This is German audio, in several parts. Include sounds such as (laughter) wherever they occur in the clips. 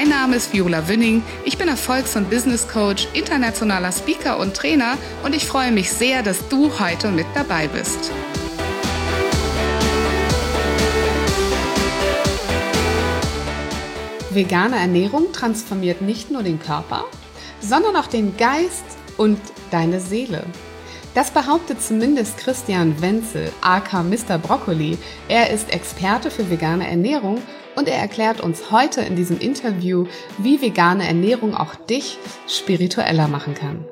Mein Name ist Viola Wünning. Ich bin Erfolgs- und Business Coach, internationaler Speaker und Trainer und ich freue mich sehr, dass du heute mit dabei bist. Vegane Ernährung transformiert nicht nur den Körper, sondern auch den Geist und deine Seele. Das behauptet zumindest Christian Wenzel, aka Mr. Broccoli. Er ist Experte für vegane Ernährung und er erklärt uns heute in diesem Interview, wie vegane Ernährung auch dich spiritueller machen kann.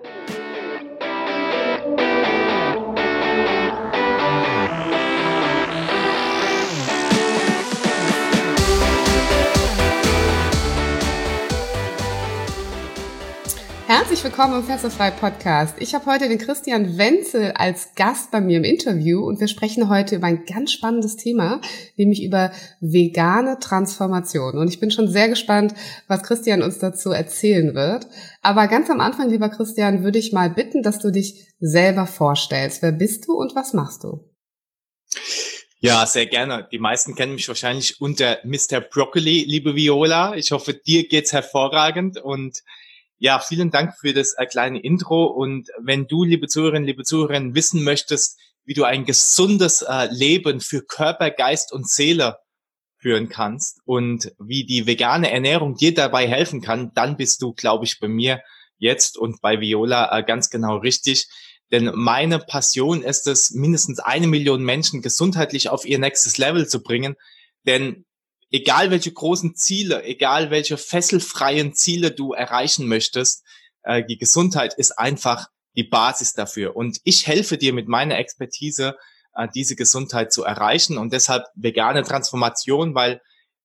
Herzlich willkommen im Fesselfrei Podcast. Ich habe heute den Christian Wenzel als Gast bei mir im Interview und wir sprechen heute über ein ganz spannendes Thema, nämlich über vegane Transformation. Und ich bin schon sehr gespannt, was Christian uns dazu erzählen wird. Aber ganz am Anfang, lieber Christian, würde ich mal bitten, dass du dich selber vorstellst. Wer bist du und was machst du? Ja, sehr gerne. Die meisten kennen mich wahrscheinlich unter Mr. Broccoli, liebe Viola. Ich hoffe, dir geht's hervorragend und ja, vielen Dank für das äh, kleine Intro. Und wenn du, liebe Zuhörerinnen, liebe Zuhörer, wissen möchtest, wie du ein gesundes äh, Leben für Körper, Geist und Seele führen kannst und wie die vegane Ernährung dir dabei helfen kann, dann bist du, glaube ich, bei mir jetzt und bei Viola äh, ganz genau richtig. Denn meine Passion ist es, mindestens eine Million Menschen gesundheitlich auf ihr nächstes Level zu bringen. Denn egal welche großen Ziele, egal welche fesselfreien Ziele du erreichen möchtest, äh, die Gesundheit ist einfach die Basis dafür. Und ich helfe dir mit meiner Expertise, äh, diese Gesundheit zu erreichen. Und deshalb vegane Transformation, weil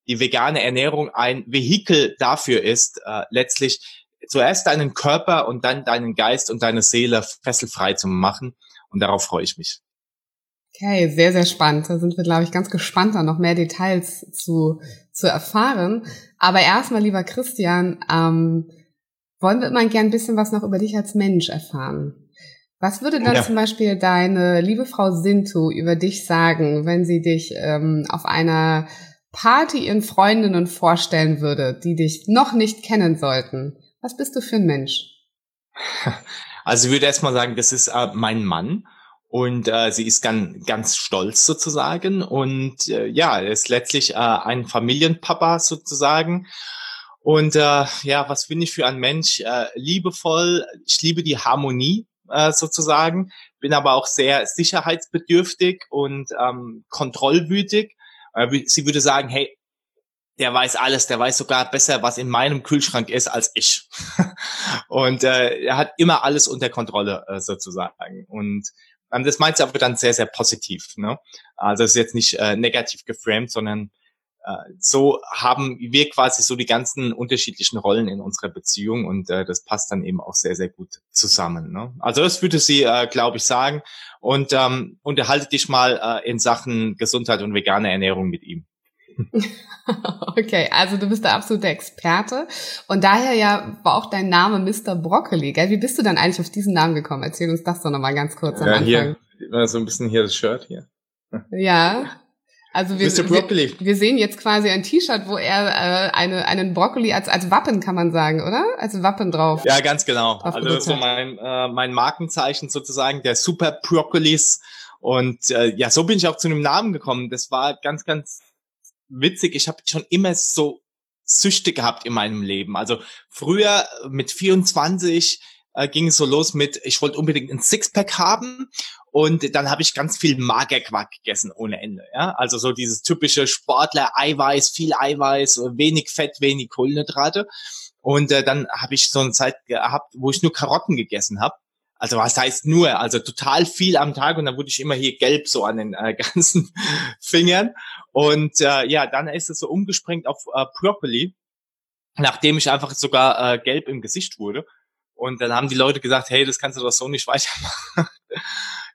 die vegane Ernährung ein Vehikel dafür ist, äh, letztlich zuerst deinen Körper und dann deinen Geist und deine Seele fesselfrei zu machen. Und darauf freue ich mich. Okay, sehr, sehr spannend. Da sind wir, glaube ich, ganz gespannt, da noch mehr Details zu, zu erfahren. Aber erstmal, lieber Christian, ähm, wollen wir mal gern ein bisschen was noch über dich als Mensch erfahren. Was würde dann ja. zum Beispiel deine liebe Frau Sintu über dich sagen, wenn sie dich ähm, auf einer Party ihren Freundinnen vorstellen würde, die dich noch nicht kennen sollten? Was bist du für ein Mensch? (laughs) Also ich würde erstmal sagen, das ist äh, mein Mann. Und äh, sie ist ganz, ganz stolz sozusagen. Und äh, ja, ist letztlich äh, ein Familienpapa sozusagen. Und äh, ja, was bin ich für ein Mensch? Äh, liebevoll, ich liebe die Harmonie äh, sozusagen, bin aber auch sehr sicherheitsbedürftig und ähm, kontrollwütig. Äh, sie würde sagen, hey, der weiß alles, der weiß sogar besser, was in meinem Kühlschrank ist, als ich. (laughs) und äh, er hat immer alles unter Kontrolle äh, sozusagen. Und ähm, das meint sie aber dann sehr, sehr positiv. Ne? Also es ist jetzt nicht äh, negativ geframed, sondern äh, so haben wir quasi so die ganzen unterschiedlichen Rollen in unserer Beziehung und äh, das passt dann eben auch sehr, sehr gut zusammen. Ne? Also das würde sie, äh, glaube ich, sagen. Und ähm, unterhalte dich mal äh, in Sachen Gesundheit und vegane Ernährung mit ihm. (laughs) Okay, also du bist der absolute Experte und daher ja war auch dein Name Mr. Broccoli, gell? Wie bist du dann eigentlich auf diesen Namen gekommen? Erzähl uns das doch nochmal ganz kurz am ja, Anfang. Hier, so ein bisschen hier das Shirt hier. Ja, also wir. Wir, wir sehen jetzt quasi ein T-Shirt, wo er äh, eine, einen Broccoli als, als Wappen, kann man sagen, oder? Als Wappen drauf. Ja, ganz genau. Also so mein, äh, mein Markenzeichen sozusagen, der Super Broccolis. Und äh, ja, so bin ich auch zu einem Namen gekommen. Das war ganz, ganz witzig, ich habe schon immer so Süchte gehabt in meinem Leben. Also früher mit 24 äh, ging es so los mit, ich wollte unbedingt ein Sixpack haben und dann habe ich ganz viel Magerquark gegessen ohne Ende. Ja? Also so dieses typische Sportler, Eiweiß, viel Eiweiß, wenig Fett, wenig Kohlenhydrate. Und äh, dann habe ich so eine Zeit gehabt, wo ich nur Karotten gegessen habe. Also was heißt nur, also total viel am Tag und dann wurde ich immer hier gelb so an den äh, (laughs) ganzen Fingern. Und äh, ja, dann ist es so umgesprengt auf äh, Broccoli, nachdem ich einfach sogar äh, gelb im Gesicht wurde. Und dann haben die Leute gesagt, hey, das kannst du doch so nicht (laughs) weitermachen.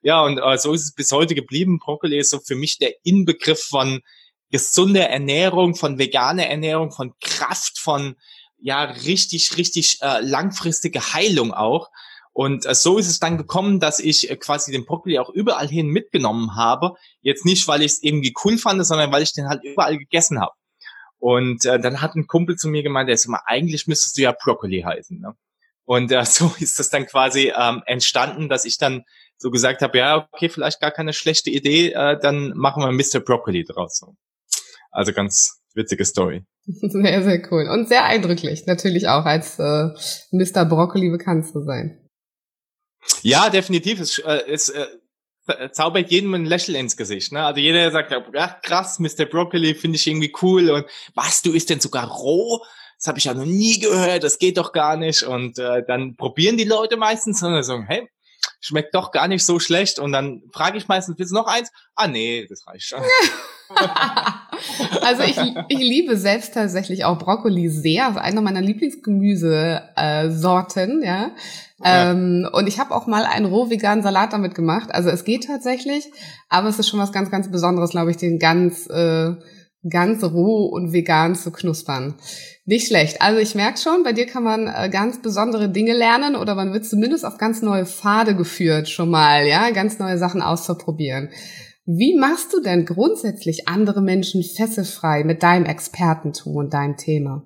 ja, und äh, so ist es bis heute geblieben. Brokkoli ist so für mich der Inbegriff von gesunder Ernährung, von veganer Ernährung, von Kraft, von ja richtig, richtig äh, langfristige Heilung auch. Und äh, so ist es dann gekommen, dass ich äh, quasi den Brokkoli auch überall hin mitgenommen habe. Jetzt nicht, weil ich es irgendwie cool fand, sondern weil ich den halt überall gegessen habe. Und äh, dann hat ein Kumpel zu mir gemeint, der ist immer, eigentlich müsstest du ja Brokkoli heißen. Ne? Und äh, (laughs) so ist das dann quasi ähm, entstanden, dass ich dann so gesagt habe, ja, okay, vielleicht gar keine schlechte Idee, äh, dann machen wir Mr. Broccoli draus. Also ganz witzige Story. (laughs) Sehr, sehr cool. Und sehr eindrücklich, natürlich auch als äh, Mr. Broccoli bekannt zu sein. Ja, definitiv. Es, äh, es äh, zaubert jedem ein Lächeln ins Gesicht. Ne? Also jeder sagt, ja, krass, Mr. Broccoli finde ich irgendwie cool. Und was, du isst denn sogar roh? das habe ich ja noch nie gehört, das geht doch gar nicht. Und äh, dann probieren die Leute meistens und sagen, hey, schmeckt doch gar nicht so schlecht. Und dann frage ich meistens, willst du noch eins? Ah, nee, das reicht schon. (laughs) (laughs) also ich, ich liebe selbst tatsächlich auch Brokkoli sehr. Ist einer meiner Lieblingsgemüsesorten, ja. ja. Ähm, und ich habe auch mal einen roh veganen Salat damit gemacht. Also es geht tatsächlich, aber es ist schon was ganz, ganz Besonderes, glaube ich, den ganz, äh, ganz roh und vegan zu knuspern. Nicht schlecht. Also ich merke schon, bei dir kann man äh, ganz besondere Dinge lernen oder man wird zumindest auf ganz neue Pfade geführt schon mal, ja, ganz neue Sachen auszuprobieren. Wie machst du denn grundsätzlich andere Menschen fesselfrei mit deinem Expertentum und deinem Thema?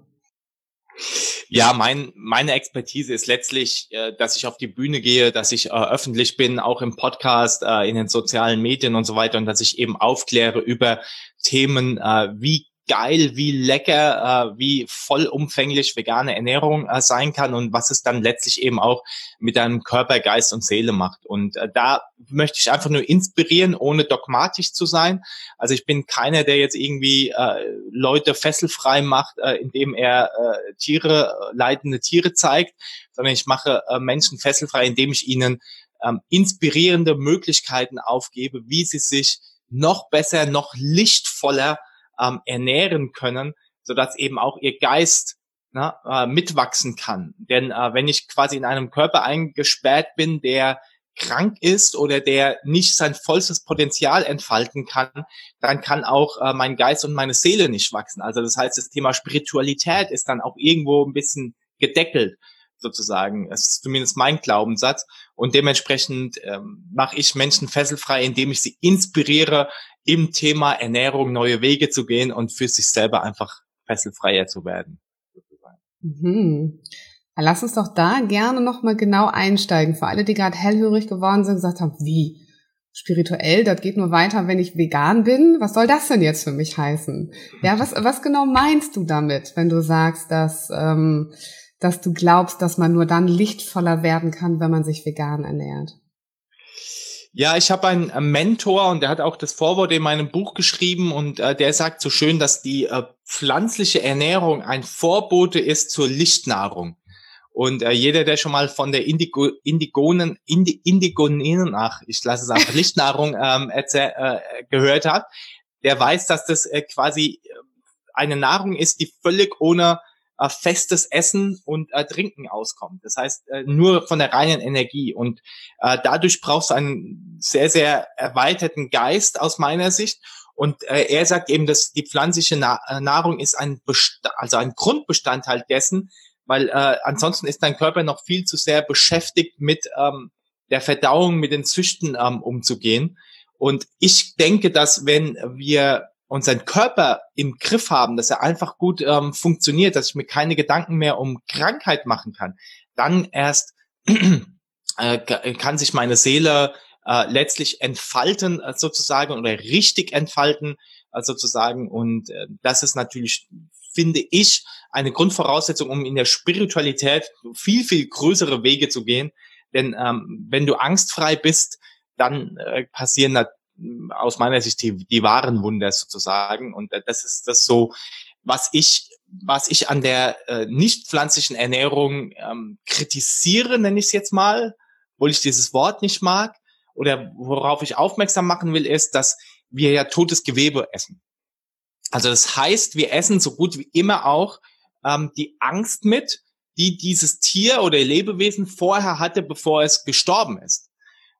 Ja, mein, meine Expertise ist letztlich, äh, dass ich auf die Bühne gehe, dass ich äh, öffentlich bin, auch im Podcast, äh, in den sozialen Medien und so weiter und dass ich eben aufkläre über Themen, wie geil, wie lecker, äh, wie vollumfänglich vegane Ernährung äh, sein kann und was es dann letztlich eben auch mit deinem Körper, Geist und Seele macht. Und äh, da möchte ich einfach nur inspirieren, ohne dogmatisch zu sein. Also ich bin keiner, der jetzt irgendwie äh, Leute fesselfrei macht, äh, indem er äh, Tiere, äh, leidende Tiere zeigt, sondern ich mache äh, Menschen fesselfrei, indem ich ihnen ähm, inspirierende Möglichkeiten aufgebe, wie sie sich noch besser, noch lichtvoller ähm, ernähren können, sodass eben auch ihr Geist ne, äh, mitwachsen kann. Denn äh, wenn ich quasi in einem Körper eingesperrt bin, der krank ist oder der nicht sein vollstes Potenzial entfalten kann, dann kann auch äh, mein Geist und meine Seele nicht wachsen. Also das heißt, das Thema Spiritualität ist dann auch irgendwo ein bisschen gedeckelt sozusagen. Das ist zumindest mein Glaubenssatz. Und dementsprechend ähm, mache ich Menschen fesselfrei, indem ich sie inspiriere, im Thema Ernährung neue Wege zu gehen und für sich selber einfach fesselfreier zu werden. Mhm. Lass uns doch da gerne nochmal genau einsteigen. Für alle, die gerade hellhörig geworden sind, gesagt haben, wie? Spirituell, das geht nur weiter, wenn ich vegan bin. Was soll das denn jetzt für mich heißen? Ja, was, was genau meinst du damit, wenn du sagst, dass, ähm, dass du glaubst, dass man nur dann lichtvoller werden kann, wenn man sich vegan ernährt? Ja, ich habe einen Mentor und der hat auch das Vorwort in meinem Buch geschrieben und äh, der sagt so schön, dass die äh, pflanzliche Ernährung ein Vorbote ist zur Lichtnahrung. Und äh, jeder, der schon mal von der Indigo, Indigonen, Indi, Indigoninen, ach, ich lasse es einfach (laughs) Lichtnahrung ähm, erzähl, äh, gehört hat, der weiß, dass das äh, quasi äh, eine Nahrung ist, die völlig ohne äh, festes Essen und äh, Trinken auskommt. Das heißt, äh, nur von der reinen Energie. Und äh, dadurch brauchst du einen sehr, sehr erweiterten Geist aus meiner Sicht. Und äh, er sagt eben, dass die pflanzliche äh, Nahrung ist ein, Best also ein Grundbestandteil dessen, weil äh, ansonsten ist dein Körper noch viel zu sehr beschäftigt mit ähm, der Verdauung, mit den Züchten ähm, umzugehen. Und ich denke, dass wenn wir unseren Körper im Griff haben, dass er einfach gut ähm, funktioniert, dass ich mir keine Gedanken mehr um Krankheit machen kann, dann erst (clears throat) äh, kann sich meine Seele äh, letztlich entfalten äh, sozusagen oder richtig entfalten äh, sozusagen. Und äh, das ist natürlich, finde ich, eine Grundvoraussetzung, um in der Spiritualität viel, viel größere Wege zu gehen. Denn ähm, wenn du angstfrei bist, dann äh, passieren aus meiner Sicht die, die wahren Wunder sozusagen. Und das ist das so, was ich was ich an der äh, nicht pflanzlichen Ernährung ähm, kritisiere, nenne ich es jetzt mal, obwohl ich dieses Wort nicht mag. Oder worauf ich aufmerksam machen will, ist, dass wir ja totes Gewebe essen. Also das heißt, wir essen so gut wie immer auch ähm, die Angst mit, die dieses Tier oder Lebewesen vorher hatte, bevor es gestorben ist.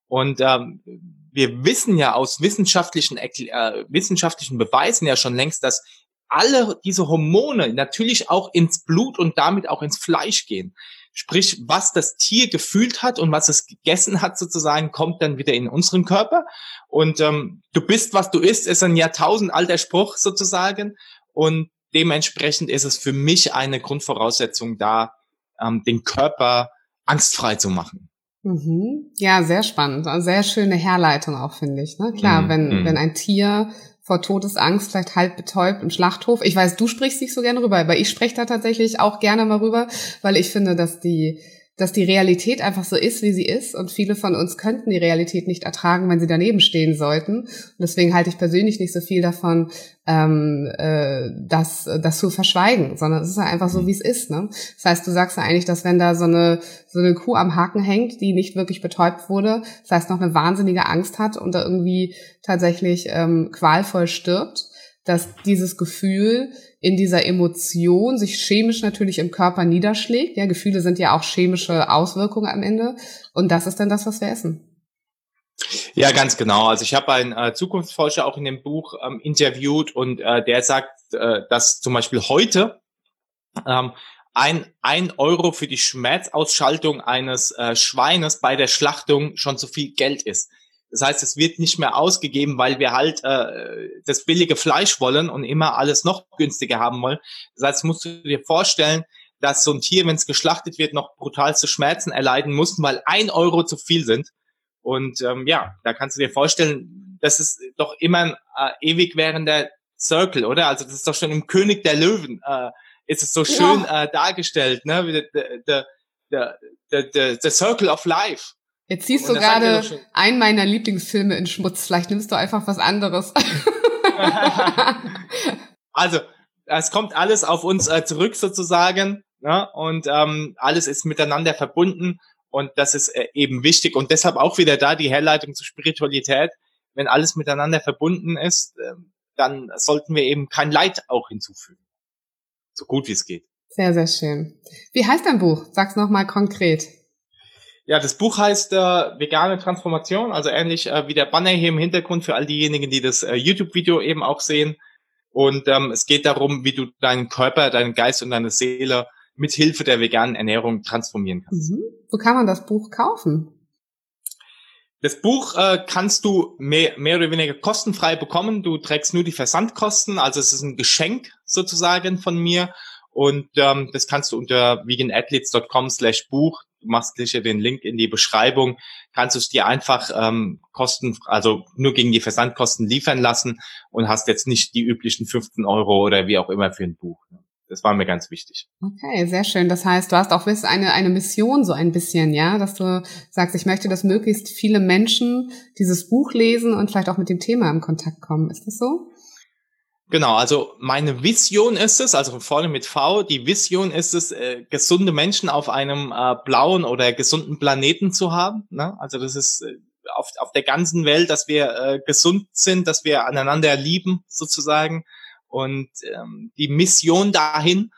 Und ähm, wir wissen ja aus wissenschaftlichen, äh, wissenschaftlichen Beweisen ja schon längst, dass alle diese Hormone natürlich auch ins Blut und damit auch ins Fleisch gehen. Sprich, was das Tier gefühlt hat und was es gegessen hat sozusagen, kommt dann wieder in unseren Körper. Und ähm, du bist, was du isst, ist ein Jahrtausendalter Spruch sozusagen. Und dementsprechend ist es für mich eine Grundvoraussetzung da, ähm, den Körper angstfrei zu machen. Mhm. Ja, sehr spannend. Sehr schöne Herleitung auch, finde ich. Ne? Klar, mhm. wenn, mhm. wenn ein Tier vor Todesangst, vielleicht halb betäubt im Schlachthof. Ich weiß, du sprichst nicht so gerne rüber, aber ich spreche da tatsächlich auch gerne mal rüber, weil ich finde, dass die dass die Realität einfach so ist, wie sie ist. Und viele von uns könnten die Realität nicht ertragen, wenn sie daneben stehen sollten. Und deswegen halte ich persönlich nicht so viel davon, ähm, äh, das, das zu verschweigen, sondern es ist einfach so, wie es ist. Ne? Das heißt, du sagst ja eigentlich, dass wenn da so eine, so eine Kuh am Haken hängt, die nicht wirklich betäubt wurde, das heißt noch eine wahnsinnige Angst hat und da irgendwie tatsächlich ähm, qualvoll stirbt, dass dieses Gefühl in dieser Emotion sich chemisch natürlich im Körper niederschlägt. Ja, Gefühle sind ja auch chemische Auswirkungen am Ende. Und das ist dann das, was wir essen. Ja, ganz genau. Also ich habe einen äh, Zukunftsforscher auch in dem Buch ähm, interviewt und äh, der sagt, äh, dass zum Beispiel heute ähm, ein, ein Euro für die Schmerzausschaltung eines äh, Schweines bei der Schlachtung schon zu viel Geld ist. Das heißt, es wird nicht mehr ausgegeben, weil wir halt äh, das billige Fleisch wollen und immer alles noch günstiger haben wollen. Das heißt, musst du dir vorstellen, dass so ein Tier, wenn es geschlachtet wird, noch brutalste Schmerzen erleiden muss, weil ein Euro zu viel sind. Und ähm, ja, da kannst du dir vorstellen, das ist doch immer ein äh, ewig währender Circle, oder? Also das ist doch schon im König der Löwen, äh, ist es so schön ja. äh, dargestellt, ne? Der, der, der, der, der, der Circle of Life. Jetzt siehst du gerade einen meiner Lieblingsfilme in Schmutz. Vielleicht nimmst du einfach was anderes. (laughs) also, es kommt alles auf uns äh, zurück sozusagen. Ne? Und ähm, alles ist miteinander verbunden. Und das ist äh, eben wichtig. Und deshalb auch wieder da die Herleitung zur Spiritualität. Wenn alles miteinander verbunden ist, äh, dann sollten wir eben kein Leid auch hinzufügen. So gut wie es geht. Sehr, sehr schön. Wie heißt dein Buch? Sag's nochmal konkret. Ja, das Buch heißt äh, Vegane Transformation, also ähnlich äh, wie der Banner hier im Hintergrund für all diejenigen, die das äh, YouTube-Video eben auch sehen. Und ähm, es geht darum, wie du deinen Körper, deinen Geist und deine Seele mit Hilfe der veganen Ernährung transformieren kannst. Mhm. Wo kann man das Buch kaufen? Das Buch äh, kannst du mehr, mehr oder weniger kostenfrei bekommen. Du trägst nur die Versandkosten, also es ist ein Geschenk sozusagen von mir. Und ähm, das kannst du unter veganathletes.com slash Buch du machst sicher den Link in die Beschreibung, kannst du es dir einfach ähm, kosten, also nur gegen die Versandkosten liefern lassen und hast jetzt nicht die üblichen 15 Euro oder wie auch immer für ein Buch. Das war mir ganz wichtig. Okay, sehr schön. Das heißt, du hast auch eine, eine Mission so ein bisschen, ja, dass du sagst, ich möchte, dass möglichst viele Menschen dieses Buch lesen und vielleicht auch mit dem Thema in Kontakt kommen. Ist das so? Genau, also meine Vision ist es, also vorne mit V, die Vision ist es, äh, gesunde Menschen auf einem äh, blauen oder gesunden Planeten zu haben. Ne? Also das ist äh, auf, auf der ganzen Welt, dass wir äh, gesund sind, dass wir aneinander lieben sozusagen. Und ähm, die Mission dahin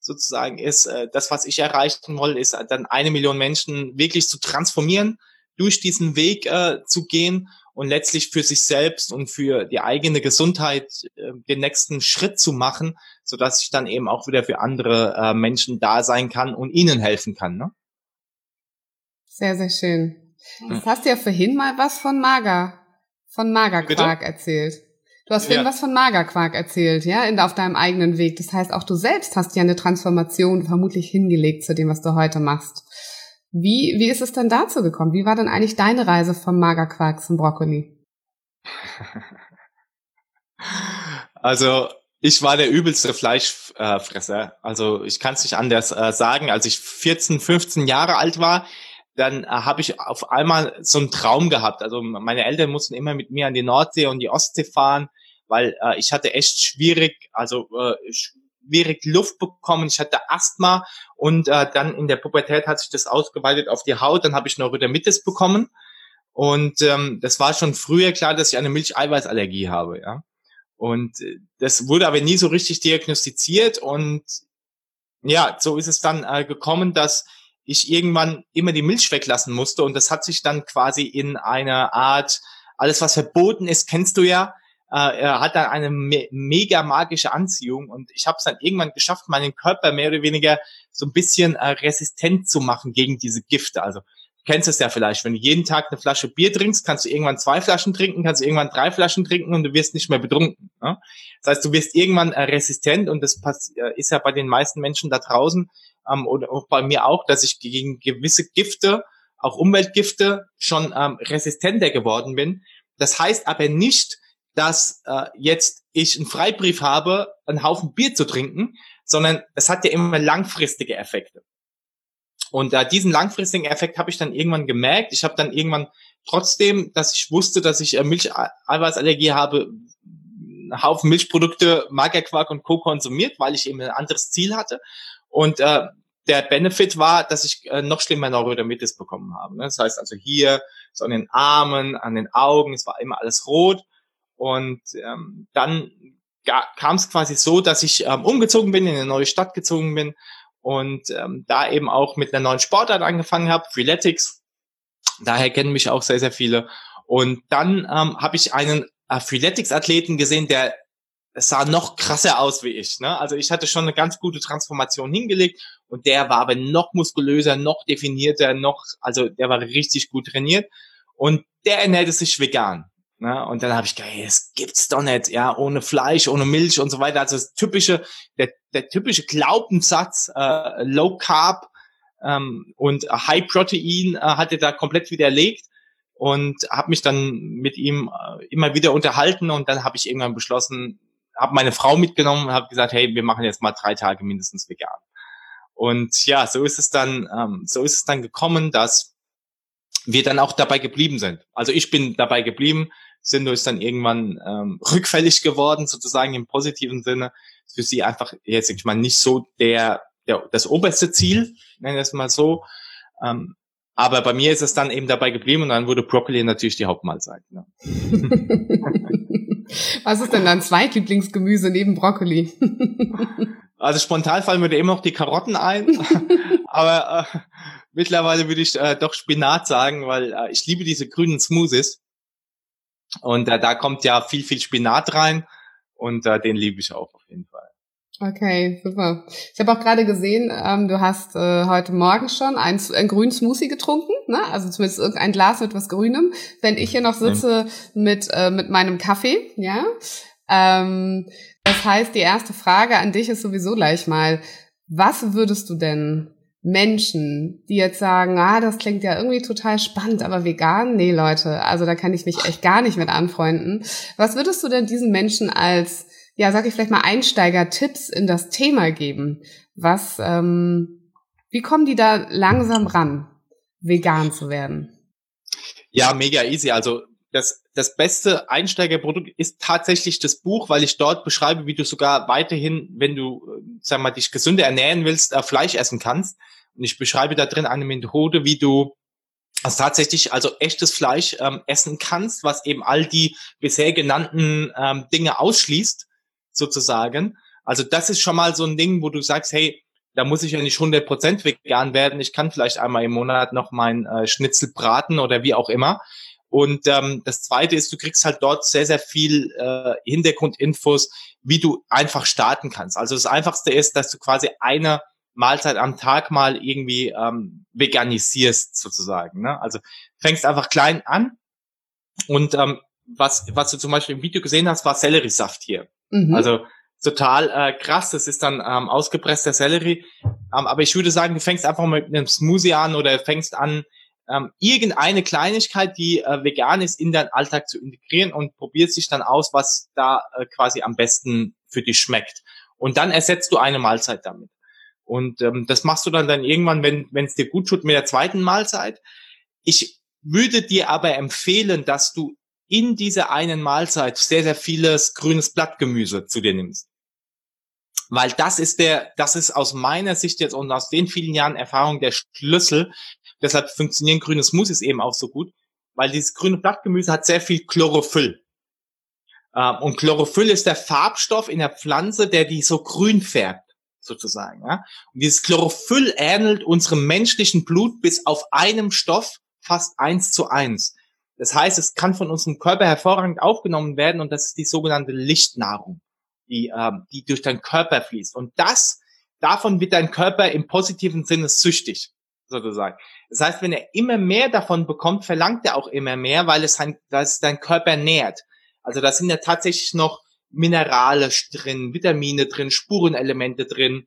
sozusagen ist, äh, das, was ich erreichen will, ist dann eine Million Menschen wirklich zu transformieren, durch diesen Weg äh, zu gehen und letztlich für sich selbst und für die eigene Gesundheit äh, den nächsten Schritt zu machen, so dass ich dann eben auch wieder für andere äh, Menschen da sein kann und ihnen helfen kann. Ne? Sehr, sehr schön. Jetzt hast du ja vorhin mal was von Mager, von Magerquark Bitte? erzählt. Du hast vorhin ja. was von Magerquark erzählt, ja, in, auf deinem eigenen Weg. Das heißt, auch du selbst hast ja eine Transformation vermutlich hingelegt zu dem, was du heute machst. Wie, wie ist es denn dazu gekommen? Wie war denn eigentlich deine Reise vom Magerquark zum Brokkoli? (laughs) Also ich war der übelste Fleischfresser. Also ich kann es nicht anders äh, sagen. Als ich 14, 15 Jahre alt war, dann äh, habe ich auf einmal so einen Traum gehabt. Also meine Eltern mussten immer mit mir an die Nordsee und die Ostsee fahren, weil äh, ich hatte echt schwierig, also äh, langwierig Luft bekommen. Ich hatte Asthma und äh, dann in der Pubertät hat sich das ausgeweitet auf die Haut. Dann habe ich Neurodermitis bekommen und ähm, das war schon früher klar, dass ich eine Milcheiweißallergie habe. Ja, und äh, das wurde aber nie so richtig diagnostiziert und ja, so ist es dann äh, gekommen, dass ich irgendwann immer die Milch weglassen musste und das hat sich dann quasi in einer Art, alles was verboten ist, kennst du ja, er hat dann eine me mega magische Anziehung und ich habe es dann irgendwann geschafft, meinen Körper mehr oder weniger so ein bisschen äh, resistent zu machen gegen diese Gifte. Also du kennst es ja vielleicht, wenn du jeden Tag eine Flasche Bier trinkst, kannst du irgendwann zwei Flaschen trinken, kannst du irgendwann drei Flaschen trinken und du wirst nicht mehr betrunken. Ne? Das heißt, du wirst irgendwann äh, resistent und das äh, ist ja bei den meisten Menschen da draußen ähm, oder auch bei mir auch, dass ich gegen gewisse Gifte, auch Umweltgifte, schon ähm, resistenter geworden bin. Das heißt aber nicht, dass äh, jetzt ich einen Freibrief habe, einen Haufen Bier zu trinken, sondern es hat ja immer langfristige Effekte. Und äh, diesen langfristigen Effekt habe ich dann irgendwann gemerkt. Ich habe dann irgendwann trotzdem, dass ich wusste, dass ich äh, Milcheiweißallergie habe, einen Haufen Milchprodukte, Magerquark und Co. konsumiert, weil ich eben ein anderes Ziel hatte. Und äh, der Benefit war, dass ich äh, noch schlimmer Neurodermitis bekommen habe. Ne? Das heißt also hier, so an den Armen, an den Augen, es war immer alles rot. Und ähm, dann kam es quasi so, dass ich ähm, umgezogen bin, in eine neue Stadt gezogen bin und ähm, da eben auch mit einer neuen Sportart angefangen habe, Freeletics. Daher kennen mich auch sehr, sehr viele. Und dann ähm, habe ich einen äh, Freeletics-Athleten gesehen, der sah noch krasser aus wie ich. Ne? Also ich hatte schon eine ganz gute Transformation hingelegt und der war aber noch muskulöser, noch definierter, noch, also der war richtig gut trainiert und der ernährte sich vegan. Ne? Und dann habe ich gedacht, hey, das gibt's doch nicht, ja, ohne Fleisch, ohne Milch und so weiter. Also das typische, der, der typische Glaubenssatz, äh, Low Carb ähm, und High Protein äh, hat er da komplett widerlegt und habe mich dann mit ihm äh, immer wieder unterhalten und dann habe ich irgendwann beschlossen, habe meine Frau mitgenommen und habe gesagt, hey, wir machen jetzt mal drei Tage mindestens vegan. Und ja, so ist es dann, ähm, so ist es dann gekommen, dass wir dann auch dabei geblieben sind. Also ich bin dabei geblieben. Sindo ist dann irgendwann ähm, (laughs) rückfällig geworden, sozusagen im positiven Sinne. Für sie einfach jetzt, ich meine, nicht so der, der das oberste Ziel, nennen wir es mal so. Ähm, aber bei mir ist es dann eben dabei geblieben und dann wurde Brokkoli natürlich die Hauptmahlzeit. Ne? (laughs) Was ist denn dein Zweitlieblingsgemüse neben Brokkoli? (laughs) also spontan fallen mir da immer noch die Karotten ein. aber äh, mittlerweile würde ich äh, doch Spinat sagen, weil äh, ich liebe diese grünen Smoothies. Und äh, da kommt ja viel, viel Spinat rein und äh, den liebe ich auch auf jeden Fall. Okay, super. Ich habe auch gerade gesehen, ähm, du hast äh, heute Morgen schon einen, einen grünen Smoothie getrunken, ne? also zumindest irgendein Glas mit was Grünem. Wenn ich hier noch sitze mit, äh, mit meinem Kaffee, ja. Ähm, das heißt, die erste Frage an dich ist sowieso gleich mal, was würdest du denn Menschen, die jetzt sagen, ah, das klingt ja irgendwie total spannend, aber vegan? Nee, Leute, also da kann ich mich echt gar nicht mit anfreunden. Was würdest du denn diesen Menschen als, ja, sag ich vielleicht mal Einsteiger-Tipps in das Thema geben? Was, ähm, wie kommen die da langsam ran, vegan zu werden? Ja, mega easy. Also das, das beste Einsteigerprodukt ist tatsächlich das Buch, weil ich dort beschreibe, wie du sogar weiterhin, wenn du, äh, sag mal, dich gesünder ernähren willst, äh, Fleisch essen kannst. Und ich beschreibe da drin eine Methode, wie du also tatsächlich also echtes Fleisch ähm, essen kannst, was eben all die bisher genannten ähm, Dinge ausschließt, sozusagen. Also das ist schon mal so ein Ding, wo du sagst, hey, da muss ich ja nicht 100% vegan werden. Ich kann vielleicht einmal im Monat noch mein äh, Schnitzel braten oder wie auch immer. Und ähm, das Zweite ist, du kriegst halt dort sehr, sehr viel äh, Hintergrundinfos, wie du einfach starten kannst. Also das Einfachste ist, dass du quasi eine Mahlzeit am Tag mal irgendwie ähm, veganisierst sozusagen. Ne? Also fängst einfach klein an und ähm, was, was du zum Beispiel im Video gesehen hast, war Selleriesaft hier. Mhm. Also total äh, krass. Das ist dann ähm, ausgepresster Sellerie. Ähm, aber ich würde sagen, du fängst einfach mit einem Smoothie an oder fängst an, ähm, irgendeine Kleinigkeit, die äh, vegan ist, in deinen Alltag zu integrieren und probierst dich dann aus, was da äh, quasi am besten für dich schmeckt. Und dann ersetzt du eine Mahlzeit damit. Und ähm, das machst du dann dann irgendwann, wenn es dir gut tut, mit der zweiten Mahlzeit. Ich würde dir aber empfehlen, dass du in dieser einen Mahlzeit sehr, sehr vieles grünes Blattgemüse zu dir nimmst. Weil das ist der, das ist aus meiner Sicht jetzt und aus den vielen Jahren Erfahrung der Schlüssel. Deshalb funktionieren grüne Smoothies eben auch so gut, weil dieses grüne Blattgemüse hat sehr viel Chlorophyll. Ähm, und Chlorophyll ist der Farbstoff in der Pflanze, der die so grün färbt, sozusagen. Und dieses Chlorophyll ähnelt unserem menschlichen Blut bis auf einem Stoff fast eins zu eins. Das heißt, es kann von unserem Körper hervorragend aufgenommen werden und das ist die sogenannte Lichtnahrung, die, ähm, die durch deinen Körper fließt. Und das, davon wird dein Körper im positiven Sinne süchtig, sozusagen. Das heißt, wenn er immer mehr davon bekommt, verlangt er auch immer mehr, weil es, sein, dass dein Körper nährt. Also da sind ja tatsächlich noch Minerale drin, Vitamine drin, Spurenelemente drin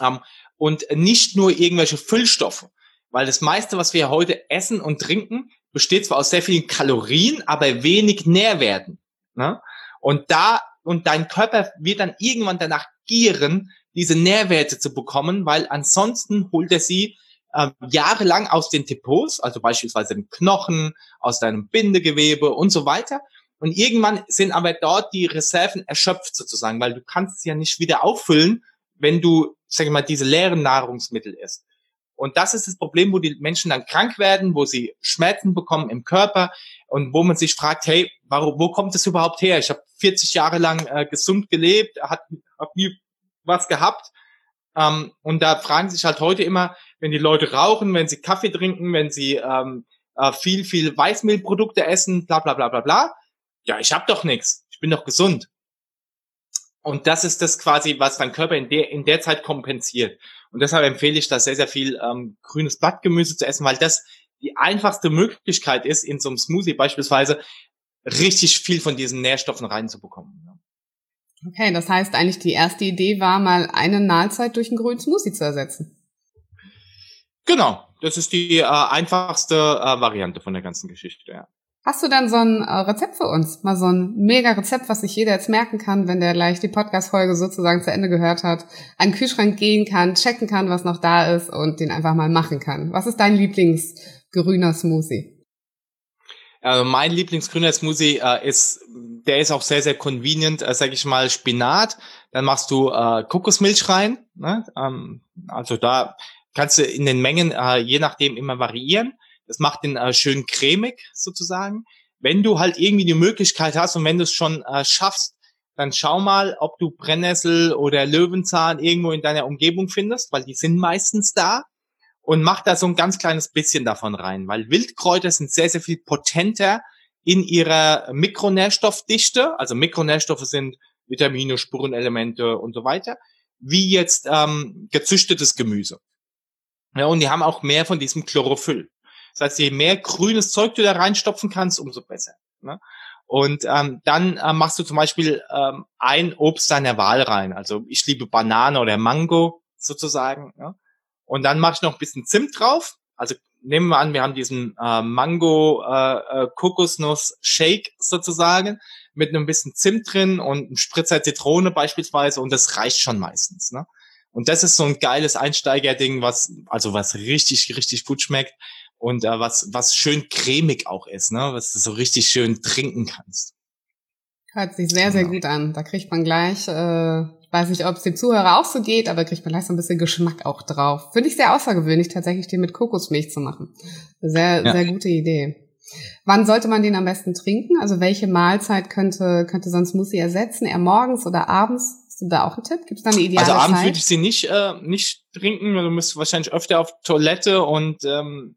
ähm, und nicht nur irgendwelche Füllstoffe. Weil das meiste, was wir heute essen und trinken, besteht zwar aus sehr vielen Kalorien, aber wenig Nährwerten. Ne? Und da, und dein Körper wird dann irgendwann danach gieren, diese Nährwerte zu bekommen, weil ansonsten holt er sie äh, jahrelang aus den Depots, also beispielsweise den Knochen, aus deinem Bindegewebe und so weiter. Und irgendwann sind aber dort die Reserven erschöpft sozusagen, weil du kannst sie ja nicht wieder auffüllen, wenn du, sag ich mal, diese leeren Nahrungsmittel isst. Und das ist das Problem, wo die Menschen dann krank werden, wo sie Schmerzen bekommen im Körper und wo man sich fragt, hey, warum, wo kommt das überhaupt her? Ich habe 40 Jahre lang äh, gesund gelebt, hat hab nie was gehabt. Ähm, und da fragen sich halt heute immer, wenn die Leute rauchen, wenn sie Kaffee trinken, wenn sie ähm, äh, viel, viel Weißmehlprodukte essen, bla bla bla bla bla. Ja, ich habe doch nichts. Ich bin doch gesund. Und das ist das quasi, was dein Körper in der, in der Zeit kompensiert. Und deshalb empfehle ich da sehr, sehr viel ähm, grünes Blattgemüse zu essen, weil das die einfachste Möglichkeit ist, in so einem Smoothie beispielsweise richtig viel von diesen Nährstoffen reinzubekommen. Okay, das heißt eigentlich die erste Idee war mal eine Mahlzeit durch einen grünen Smoothie zu ersetzen. Genau, das ist die äh, einfachste äh, Variante von der ganzen Geschichte, ja. Hast du dann so ein äh, Rezept für uns? Mal so ein mega Rezept, was sich jeder jetzt merken kann, wenn der gleich die Podcast-Folge sozusagen zu Ende gehört hat, an den Kühlschrank gehen kann, checken kann, was noch da ist und den einfach mal machen kann. Was ist dein Lieblingsgrüner Smoothie? Also mein Lieblingsgrüner Smoothie äh, ist, der ist auch sehr, sehr convenient, äh, sag ich mal, Spinat. Dann machst du äh, Kokosmilch rein. Ne? Ähm, also da kannst du in den Mengen äh, je nachdem immer variieren. Das macht den äh, schön cremig sozusagen. Wenn du halt irgendwie die Möglichkeit hast und wenn du es schon äh, schaffst, dann schau mal, ob du Brennnessel oder Löwenzahn irgendwo in deiner Umgebung findest, weil die sind meistens da. Und mach da so ein ganz kleines bisschen davon rein, weil Wildkräuter sind sehr, sehr viel potenter in ihrer Mikronährstoffdichte. Also Mikronährstoffe sind Vitamine, Spurenelemente und so weiter, wie jetzt ähm, gezüchtetes Gemüse. Ja, und die haben auch mehr von diesem Chlorophyll. Das heißt, je mehr grünes Zeug du da reinstopfen kannst, umso besser. Ne? Und ähm, dann äh, machst du zum Beispiel ähm, ein Obst deiner Wahl rein. Also ich liebe Banane oder Mango sozusagen. Ja? Und dann mache ich noch ein bisschen Zimt drauf. Also nehmen wir an, wir haben diesen äh, Mango äh, äh, Kokosnuss Shake sozusagen mit einem bisschen Zimt drin und einem Spritzer Zitrone beispielsweise und das reicht schon meistens. Ne? Und das ist so ein geiles Einsteigerding, was also was richtig richtig gut schmeckt und äh, was, was schön cremig auch ist, ne? was du so richtig schön trinken kannst. Hört sich sehr, sehr genau. gut an. Da kriegt man gleich, äh, weiß nicht, ob es dem Zuhörer auch so geht, aber kriegt man gleich so ein bisschen Geschmack auch drauf. Finde ich sehr außergewöhnlich, tatsächlich den mit Kokosmilch zu machen. Sehr, ja. sehr gute Idee. Wann sollte man den am besten trinken? Also welche Mahlzeit könnte, könnte sonst Smoothie ersetzen? Eher morgens oder abends? Hast du da auch einen Tipp? Gibt es da eine ideale Also abends Zeit? würde ich sie nicht, äh, nicht trinken. Du musst wahrscheinlich öfter auf Toilette und ähm,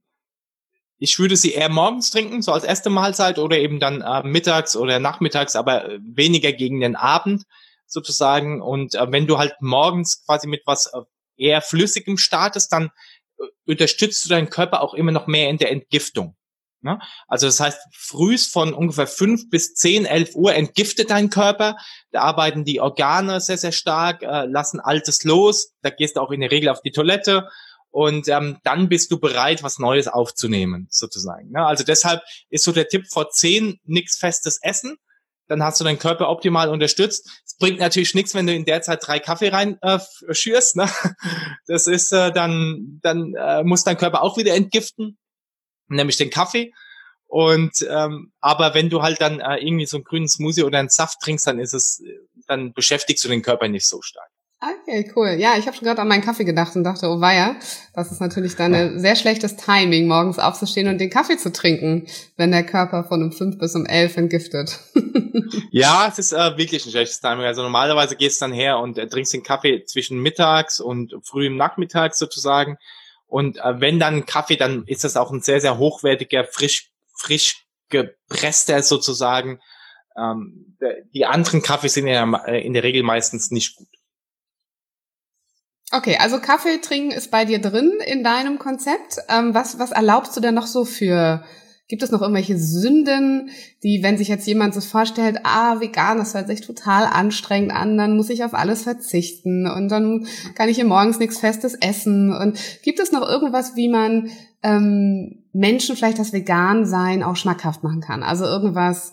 ich würde sie eher morgens trinken, so als erste Mahlzeit oder eben dann äh, mittags oder nachmittags, aber äh, weniger gegen den Abend sozusagen. Und äh, wenn du halt morgens quasi mit was äh, eher Flüssigem startest, dann äh, unterstützt du deinen Körper auch immer noch mehr in der Entgiftung. Ne? Also das heißt, frühst von ungefähr fünf bis zehn, elf Uhr entgiftet dein Körper. Da arbeiten die Organe sehr, sehr stark, äh, lassen Altes los. Da gehst du auch in der Regel auf die Toilette und ähm, dann bist du bereit, was Neues aufzunehmen, sozusagen. Ne? Also deshalb ist so der Tipp vor zehn nichts festes Essen. Dann hast du deinen Körper optimal unterstützt. Es bringt natürlich nichts, wenn du in der Zeit drei Kaffee rein äh, schürst. Ne? (laughs) Das ist äh, dann, dann äh, muss dein Körper auch wieder entgiften, nämlich den Kaffee. Und ähm, aber wenn du halt dann äh, irgendwie so einen grünen Smoothie oder einen Saft trinkst, dann ist es, dann beschäftigst du den Körper nicht so stark. Okay, cool. Ja, ich habe schon gerade an meinen Kaffee gedacht und dachte, oh weia, das ist natürlich dann ein sehr schlechtes Timing, morgens aufzustehen und den Kaffee zu trinken, wenn der Körper von um fünf bis um elf entgiftet. (laughs) ja, es ist äh, wirklich ein schlechtes Timing. Also normalerweise gehst du dann her und äh, trinkst den Kaffee zwischen mittags und frühem Nachmittag sozusagen. Und äh, wenn dann Kaffee, dann ist das auch ein sehr, sehr hochwertiger, frisch, frisch gepresster sozusagen. Ähm, die anderen Kaffees sind ja äh, in der Regel meistens nicht gut. Okay, also Kaffee trinken ist bei dir drin in deinem Konzept. Ähm, was, was erlaubst du denn noch so für, gibt es noch irgendwelche Sünden, die, wenn sich jetzt jemand so vorstellt, ah, vegan, das hört sich total anstrengend an, dann muss ich auf alles verzichten und dann kann ich hier morgens nichts Festes essen. Und gibt es noch irgendwas, wie man ähm, Menschen vielleicht das Vegan-Sein auch schmackhaft machen kann? Also irgendwas,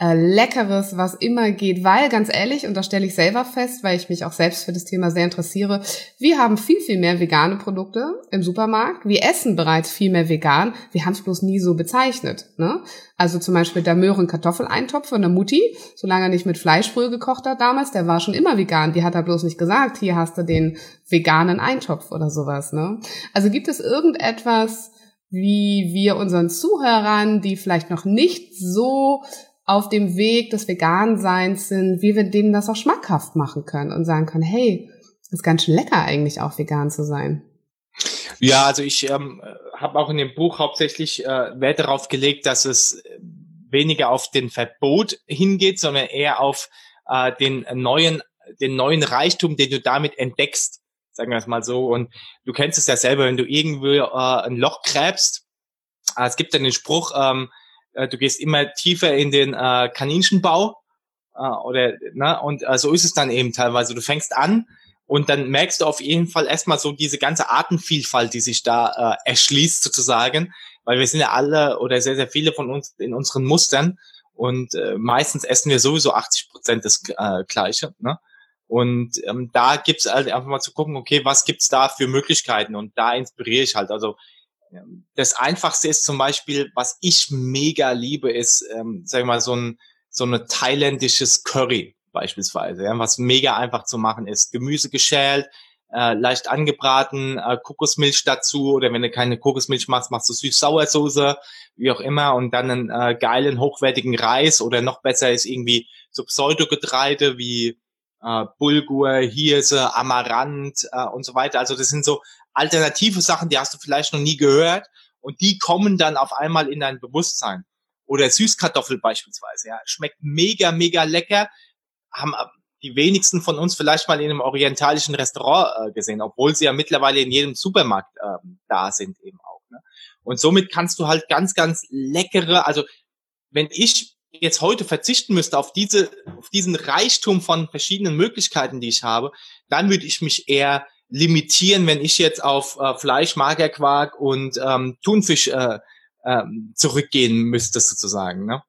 äh, Leckeres, was immer geht, weil ganz ehrlich, und das stelle ich selber fest, weil ich mich auch selbst für das Thema sehr interessiere, wir haben viel, viel mehr vegane Produkte im Supermarkt. Wir essen bereits viel mehr vegan. Wir haben es bloß nie so bezeichnet. Ne? Also zum Beispiel der Möhren-Kartoffeleintopf von der Mutti, solange er nicht mit Fleischbrühe gekocht hat damals, der war schon immer vegan. Die hat er bloß nicht gesagt, hier hast du den veganen Eintopf oder sowas. Ne? Also gibt es irgendetwas, wie wir unseren Zuhörern, die vielleicht noch nicht so auf dem Weg des Veganseins sind, wie wir denen das auch schmackhaft machen können und sagen können, hey, ist ganz schön lecker eigentlich auch vegan zu sein. Ja, also ich ähm, habe auch in dem Buch hauptsächlich äh, Wert darauf gelegt, dass es weniger auf den Verbot hingeht, sondern eher auf äh, den neuen, den neuen Reichtum, den du damit entdeckst, sagen wir es mal so. Und du kennst es ja selber, wenn du irgendwo äh, ein Loch gräbst. Äh, es gibt ja den Spruch, ähm, äh, du gehst immer tiefer in den äh, Kaninchenbau äh, oder ne, und äh, so ist es dann eben teilweise. Du fängst an und dann merkst du auf jeden Fall erstmal so diese ganze Artenvielfalt, die sich da äh, erschließt sozusagen, weil wir sind ja alle oder sehr, sehr viele von uns in unseren Mustern und äh, meistens essen wir sowieso 80 Prozent das äh, Gleiche. Ne? Und ähm, da gibt's halt einfach mal zu gucken, okay, was gibt's da für Möglichkeiten? Und da inspiriere ich halt. Also das Einfachste ist zum Beispiel, was ich mega liebe, ist, ähm, sag ich mal, so ein so ein thailändisches Curry beispielsweise, ja, was mega einfach zu machen ist. Gemüse geschält, äh, leicht angebraten, äh, Kokosmilch dazu oder wenn du keine Kokosmilch machst, machst du süß-sauersoße, wie auch immer und dann einen äh, geilen, hochwertigen Reis oder noch besser ist irgendwie so Pseudogetreide wie äh, Bulgur, Hirse, Amaranth äh, und so weiter. Also das sind so alternative Sachen, die hast du vielleicht noch nie gehört und die kommen dann auf einmal in dein Bewusstsein. Oder Süßkartoffel beispielsweise, ja, schmeckt mega, mega lecker, haben äh, die wenigsten von uns vielleicht mal in einem orientalischen Restaurant äh, gesehen, obwohl sie ja mittlerweile in jedem Supermarkt äh, da sind eben auch. Ne? Und somit kannst du halt ganz, ganz leckere, also wenn ich jetzt heute verzichten müsste auf diese, auf diesen Reichtum von verschiedenen Möglichkeiten, die ich habe, dann würde ich mich eher limitieren, wenn ich jetzt auf äh, Fleisch, Magerquark und ähm, Thunfisch äh, äh, zurückgehen müsste sozusagen, ne?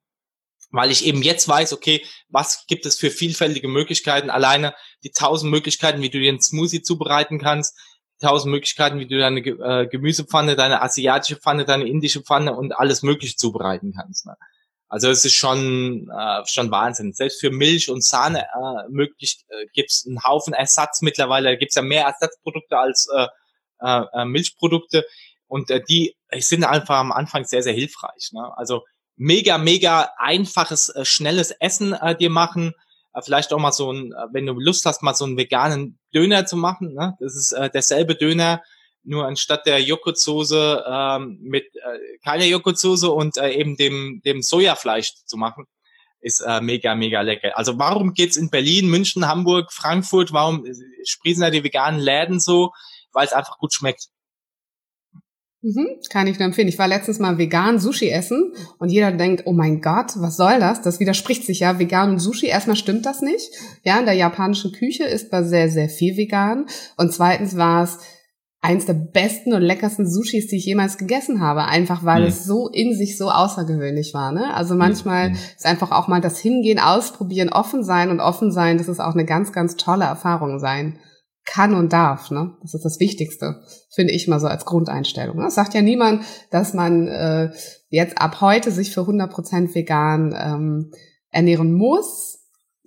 Weil ich eben jetzt weiß, okay, was gibt es für vielfältige Möglichkeiten? Alleine die tausend Möglichkeiten, wie du dir einen Smoothie zubereiten kannst, tausend Möglichkeiten, wie du deine äh, Gemüsepfanne, deine asiatische Pfanne, deine indische Pfanne und alles mögliche zubereiten kannst. Ne? Also es ist schon, äh, schon Wahnsinn. Selbst für Milch und Sahne äh, möglich äh, gibt es einen Haufen Ersatz mittlerweile. Gibt es ja mehr Ersatzprodukte als äh, äh, äh, Milchprodukte. Und äh, die sind einfach am Anfang sehr, sehr hilfreich. Ne? Also mega, mega einfaches, äh, schnelles Essen äh, dir machen. Äh, vielleicht auch mal so ein, äh, wenn du Lust hast, mal so einen veganen Döner zu machen. Ne? Das ist äh, derselbe Döner, nur anstatt der Joghurtsoße ähm, mit äh, keiner Joghurtsoße und äh, eben dem, dem Sojafleisch zu machen, ist äh, mega, mega lecker. Also warum geht's in Berlin, München, Hamburg, Frankfurt, warum sprießen da die veganen Läden so? Weil es einfach gut schmeckt. Mhm, kann ich nur empfehlen. Ich war letztens mal vegan Sushi essen und jeder denkt, oh mein Gott, was soll das? Das widerspricht sich ja. Vegan und Sushi, erstmal stimmt das nicht. Ja, in der japanischen Küche ist da sehr, sehr viel vegan. Und zweitens war es eins der besten und leckersten Sushis, die ich jemals gegessen habe, einfach weil mhm. es so in sich so außergewöhnlich war. Ne? Also manchmal mhm. ist einfach auch mal das Hingehen, Ausprobieren, offen sein und offen sein, das ist auch eine ganz, ganz tolle Erfahrung sein kann und darf. Ne? Das ist das Wichtigste, finde ich mal so als Grundeinstellung. Das sagt ja niemand, dass man äh, jetzt ab heute sich für 100% vegan ähm, ernähren muss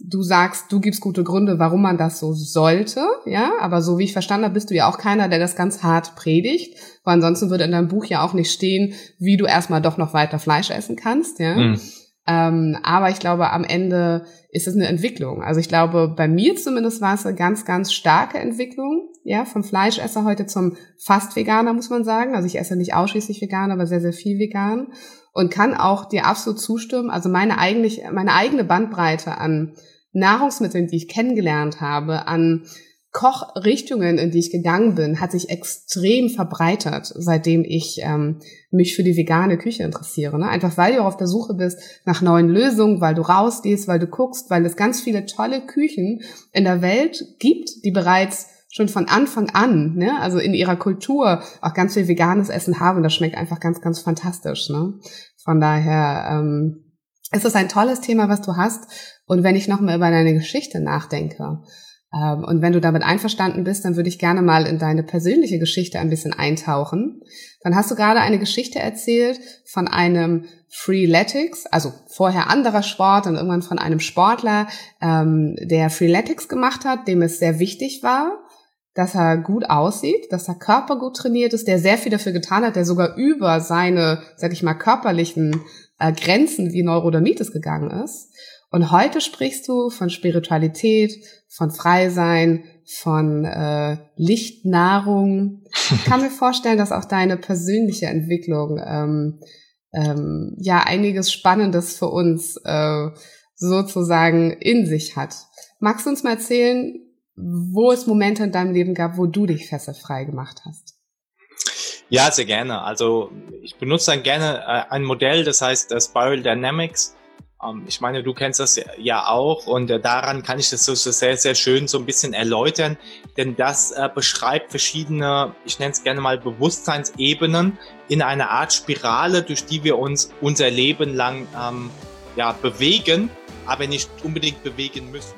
du sagst, du gibst gute Gründe, warum man das so sollte, ja, aber so wie ich verstanden habe, bist du ja auch keiner, der das ganz hart predigt, weil ansonsten würde in deinem Buch ja auch nicht stehen, wie du erstmal doch noch weiter Fleisch essen kannst, ja. Mhm. Ähm, aber ich glaube, am Ende ist es eine Entwicklung. Also ich glaube, bei mir zumindest war es eine ganz, ganz starke Entwicklung, ja, vom Fleischesser heute zum fast Veganer, muss man sagen. Also ich esse nicht ausschließlich vegan, aber sehr, sehr viel vegan und kann auch dir absolut zustimmen. Also meine eigentlich, meine eigene Bandbreite an Nahrungsmitteln, die ich kennengelernt habe, an Kochrichtungen, in die ich gegangen bin, hat sich extrem verbreitert, seitdem ich ähm, mich für die vegane Küche interessiere. Ne? Einfach weil du auf der Suche bist nach neuen Lösungen, weil du rausgehst, weil du guckst, weil es ganz viele tolle Küchen in der Welt gibt, die bereits schon von Anfang an, ne, also in ihrer Kultur auch ganz viel veganes Essen haben. Das schmeckt einfach ganz, ganz fantastisch. Ne? Von daher ähm, ist es ein tolles Thema, was du hast. Und wenn ich nochmal über deine Geschichte nachdenke, ähm, und wenn du damit einverstanden bist, dann würde ich gerne mal in deine persönliche Geschichte ein bisschen eintauchen. Dann hast du gerade eine Geschichte erzählt von einem Freeletics, also vorher anderer Sport und irgendwann von einem Sportler, ähm, der Freeletics gemacht hat, dem es sehr wichtig war, dass er gut aussieht, dass der Körper gut trainiert ist, der sehr viel dafür getan hat, der sogar über seine, sag ich mal, körperlichen äh, Grenzen wie Neurodermitis gegangen ist. Und heute sprichst du von Spiritualität, von Freisein, von äh, Lichtnahrung. Ich kann mir vorstellen, dass auch deine persönliche Entwicklung ähm, ähm, ja einiges Spannendes für uns äh, sozusagen in sich hat. Magst du uns mal erzählen, wo es Momente in deinem Leben gab, wo du dich fesselfrei gemacht hast? Ja, sehr gerne. Also ich benutze dann gerne äh, ein Modell, das heißt äh, Spiral Dynamics. Ähm, ich meine, du kennst das ja auch und äh, daran kann ich das so, so sehr, sehr schön so ein bisschen erläutern, denn das äh, beschreibt verschiedene, ich nenne es gerne mal Bewusstseinsebenen in einer Art Spirale, durch die wir uns unser Leben lang ähm, ja, bewegen, aber nicht unbedingt bewegen müssen.